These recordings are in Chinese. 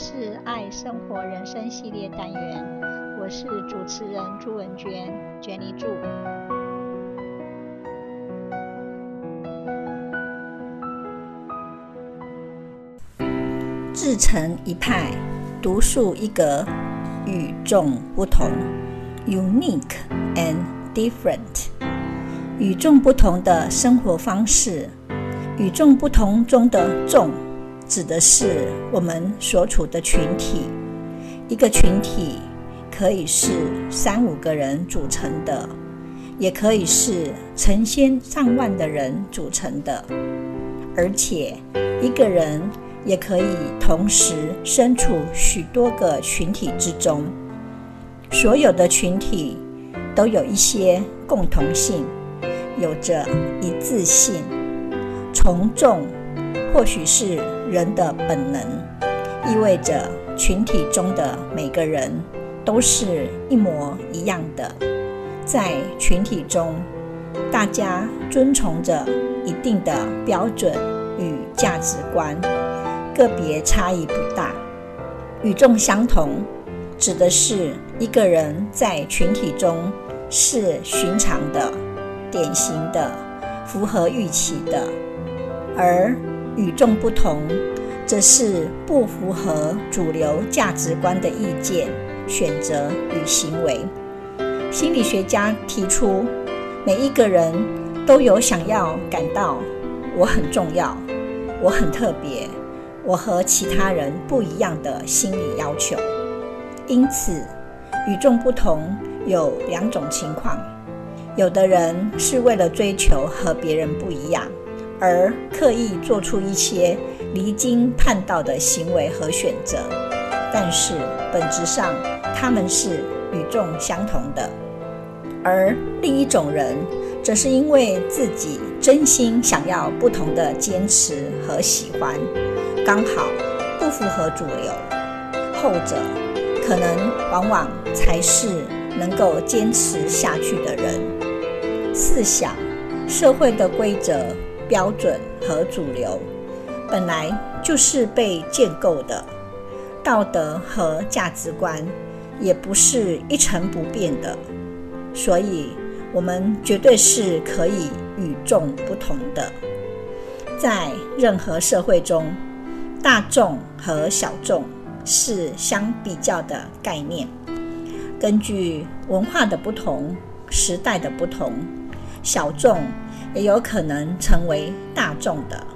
是爱生活人生系列单元，我是主持人朱文娟，Jenny 朱。自成一派，独树一格，与众不同，unique and different。与众不同的生活方式，与众不同中的众。指的是我们所处的群体，一个群体可以是三五个人组成的，也可以是成千上万的人组成的，而且一个人也可以同时身处许多个群体之中。所有的群体都有一些共同性，有着一致性，从众。或许是人的本能，意味着群体中的每个人都是一模一样的。在群体中，大家遵从着一定的标准与价值观，个别差异不大。与众相同，指的是一个人在群体中是寻常的、典型的、符合预期的，而与众不同，则是不符合主流价值观的意见、选择与行为。心理学家提出，每一个人都有想要感到我很重要、我很特别、我和其他人不一样的心理要求。因此，与众不同有两种情况：有的人是为了追求和别人不一样。而刻意做出一些离经叛道的行为和选择，但是本质上他们是与众相同的。而另一种人，则是因为自己真心想要不同的坚持和喜欢，刚好不符合主流。后者可能往往才是能够坚持下去的人。试想，社会的规则。标准和主流本来就是被建构的，道德和价值观也不是一成不变的，所以我们绝对是可以与众不同的。在任何社会中，大众和小众是相比较的概念。根据文化的不同、时代的不同，小众。也有可能成为大众的，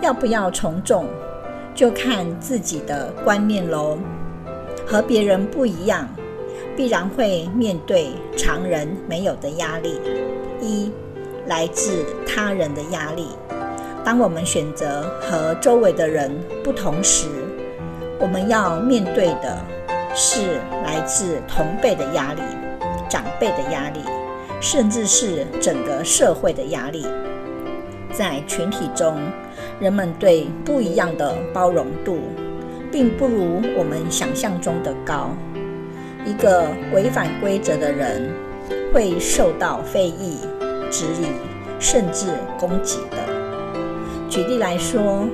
要不要从众，就看自己的观念喽。和别人不一样，必然会面对常人没有的压力。一，来自他人的压力。当我们选择和周围的人不同时，我们要面对的是来自同辈的压力、长辈的压力。甚至是整个社会的压力，在群体中，人们对不一样的包容度，并不如我们想象中的高。一个违反规则的人，会受到非议、质疑，甚至攻击的。举例来说，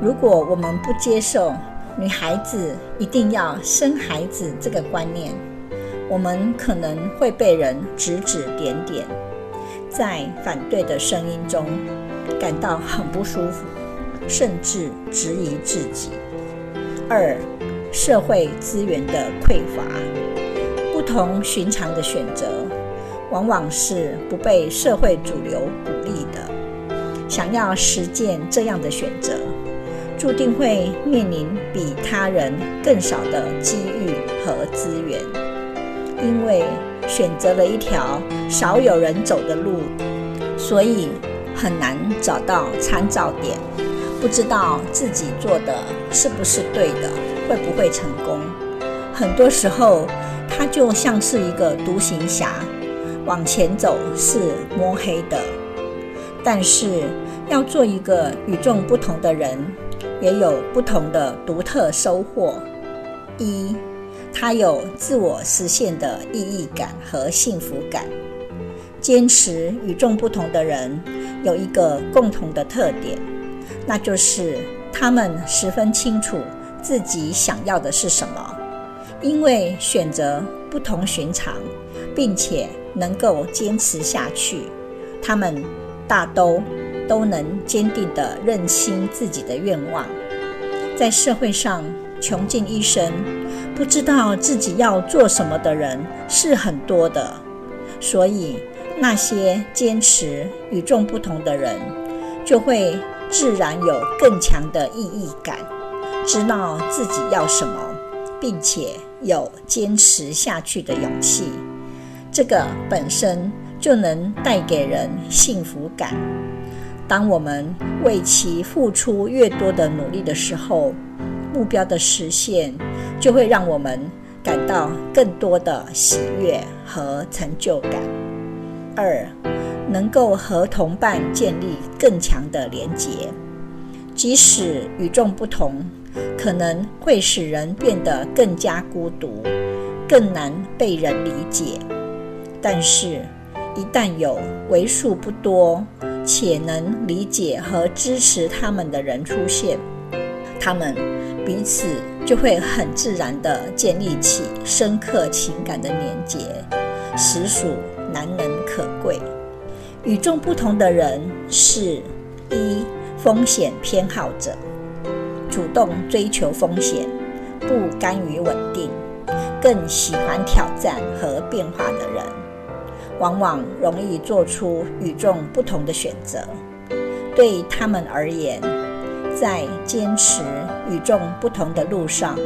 如果我们不接受女孩子一定要生孩子这个观念，我们可能会被人指指点点，在反对的声音中感到很不舒服，甚至质疑自己。二、社会资源的匮乏，不同寻常的选择，往往是不被社会主流鼓励的。想要实践这样的选择，注定会面临比他人更少的机遇和资源。因为选择了一条少有人走的路，所以很难找到参照点，不知道自己做的是不是对的，会不会成功。很多时候，它就像是一个独行侠，往前走是摸黑的。但是，要做一个与众不同的人，也有不同的独特收获。一。他有自我实现的意义感和幸福感。坚持与众不同的人有一个共同的特点，那就是他们十分清楚自己想要的是什么，因为选择不同寻常，并且能够坚持下去，他们大都都能坚定地认清自己的愿望。在社会上穷尽一生，不知道自己要做什么的人是很多的，所以那些坚持与众不同的人，就会自然有更强的意义感，知道自己要什么，并且有坚持下去的勇气。这个本身就能带给人幸福感。当我们为其付出越多的努力的时候，目标的实现就会让我们感到更多的喜悦和成就感。二，能够和同伴建立更强的连结，即使与众不同，可能会使人变得更加孤独，更难被人理解。但是，一旦有为数不多且能理解和支持他们的人出现，他们彼此就会很自然地建立起深刻情感的连结，实属难能可贵。与众不同的人是：一、风险偏好者，主动追求风险，不甘于稳定，更喜欢挑战和变化的人，往往容易做出与众不同的选择。对他们而言，在坚持与众不同的路上，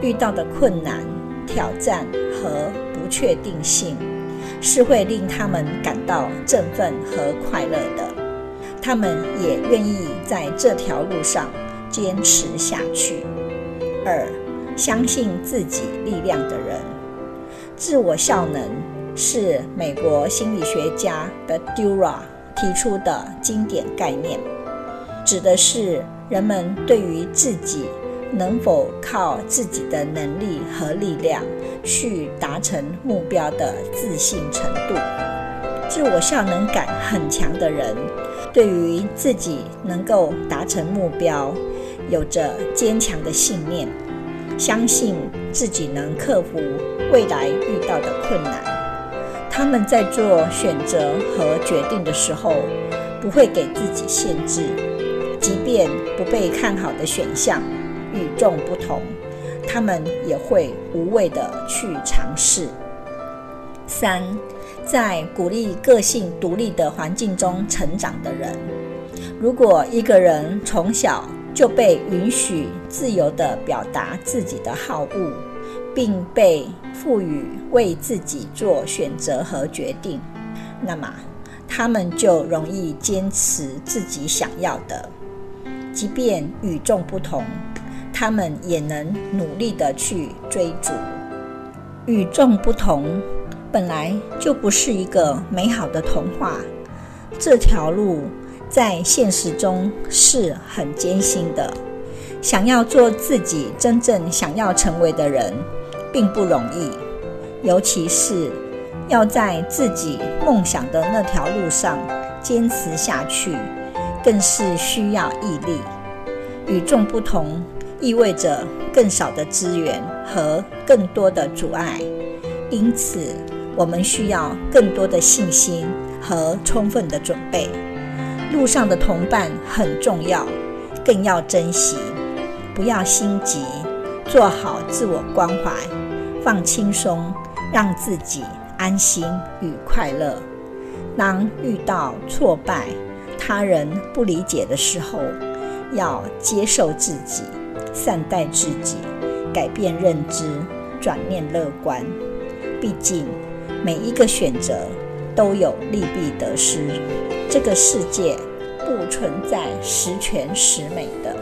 遇到的困难、挑战和不确定性。是会令他们感到振奋和快乐的，他们也愿意在这条路上坚持下去。二，相信自己力量的人，自我效能是美国心理学家 badura 提出的经典概念，指的是人们对于自己能否靠自己的能力和力量。去达成目标的自信程度，自我效能感很强的人，对于自己能够达成目标，有着坚强的信念，相信自己能克服未来遇到的困难。他们在做选择和决定的时候，不会给自己限制，即便不被看好的选项与众不同。他们也会无畏地去尝试。三，在鼓励个性独立的环境中成长的人，如果一个人从小就被允许自由地表达自己的好恶，并被赋予为自己做选择和决定，那么他们就容易坚持自己想要的，即便与众不同。他们也能努力地去追逐。与众不同本来就不是一个美好的童话，这条路在现实中是很艰辛的。想要做自己真正想要成为的人，并不容易，尤其是要在自己梦想的那条路上坚持下去，更是需要毅力。与众不同。意味着更少的资源和更多的阻碍，因此我们需要更多的信心和充分的准备。路上的同伴很重要，更要珍惜。不要心急，做好自我关怀，放轻松，让自己安心与快乐。当遇到挫败、他人不理解的时候，要接受自己。善待自己，改变认知，转念乐观。毕竟，每一个选择都有利弊得失。这个世界不存在十全十美的。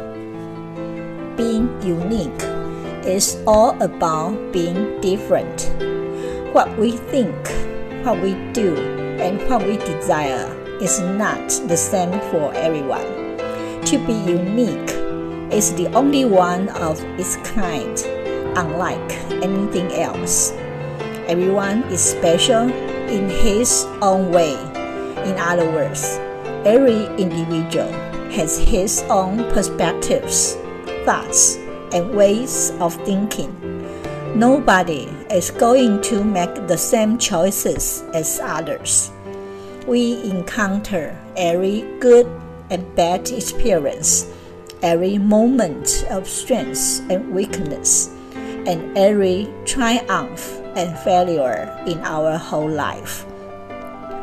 Being unique is all about being different. What we think, what we do, and what we desire is not the same for everyone. To be unique is the only one of its kind, unlike anything else. Everyone is special in his own way. In other words, every individual has his own perspectives, thoughts, and ways of thinking. Nobody is going to make the same choices as others. We encounter every good and bad experience, every moment of strength and weakness, and every triumph and failure in our whole life.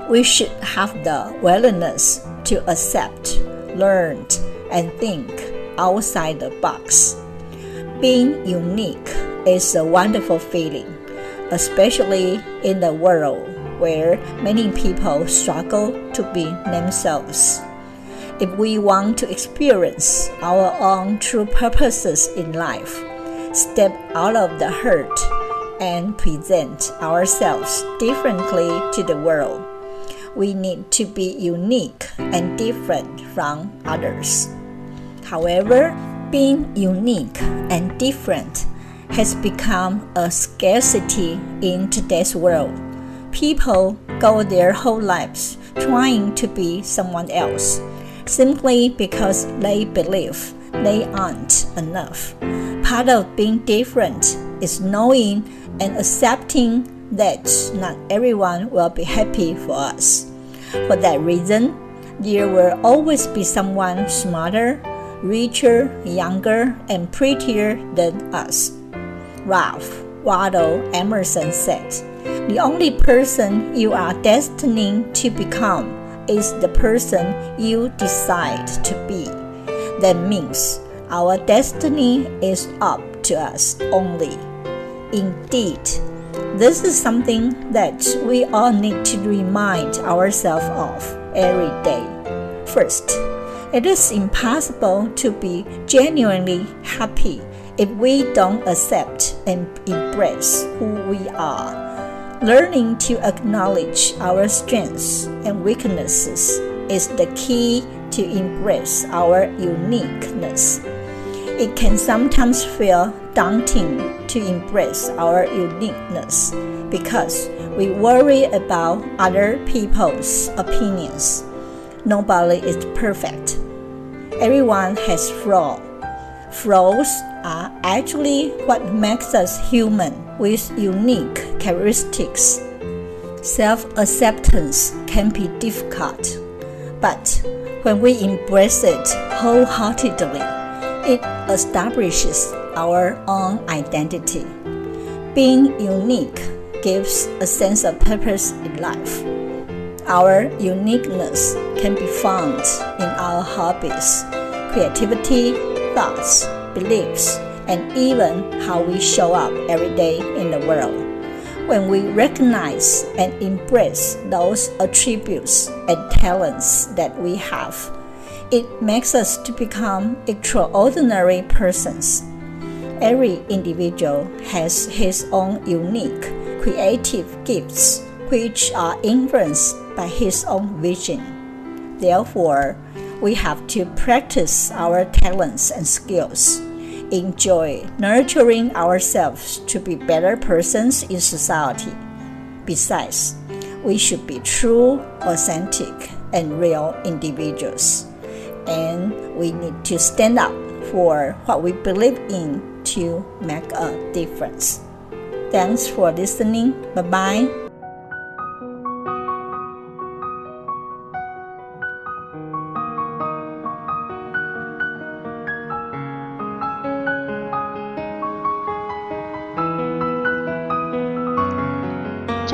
We should have the willingness to accept, learn, and think outside the box. Being unique is a wonderful feeling, especially in the world where many people struggle to be themselves. If we want to experience our own true purposes in life, step out of the hurt, and present ourselves differently to the world, we need to be unique and different from others. However, being unique and different has become a scarcity in today's world. People go their whole lives trying to be someone else simply because they believe they aren't enough. Part of being different is knowing and accepting that not everyone will be happy for us. For that reason, there will always be someone smarter, richer, younger, and prettier than us. Ralph Waldo Emerson said, The only person you are destined to become is the person you decide to be. That means our destiny is up to us only. Indeed, this is something that we all need to remind ourselves of every day. First, it is impossible to be genuinely happy if we don't accept and embrace who we are. Learning to acknowledge our strengths and weaknesses is the key to embrace our uniqueness. It can sometimes feel daunting to embrace our uniqueness because we worry about other people's opinions. Nobody is perfect. Everyone has flaws. Flaws are actually what makes us human with unique characteristics. Self acceptance can be difficult, but when we embrace it wholeheartedly, it establishes our own identity. Being unique gives a sense of purpose in life. Our uniqueness can be found in our hobbies, creativity, thoughts, beliefs, and even how we show up every day in the world. When we recognize and embrace those attributes and talents that we have, it makes us to become extraordinary persons. Every individual has his own unique creative gifts which are influenced by his own vision. Therefore, we have to practice our talents and skills enjoy nurturing ourselves to be better persons in society. Besides, we should be true, authentic, and real individuals. And we need to stand up for what we believe in to make a difference. Thanks for listening. Bye bye.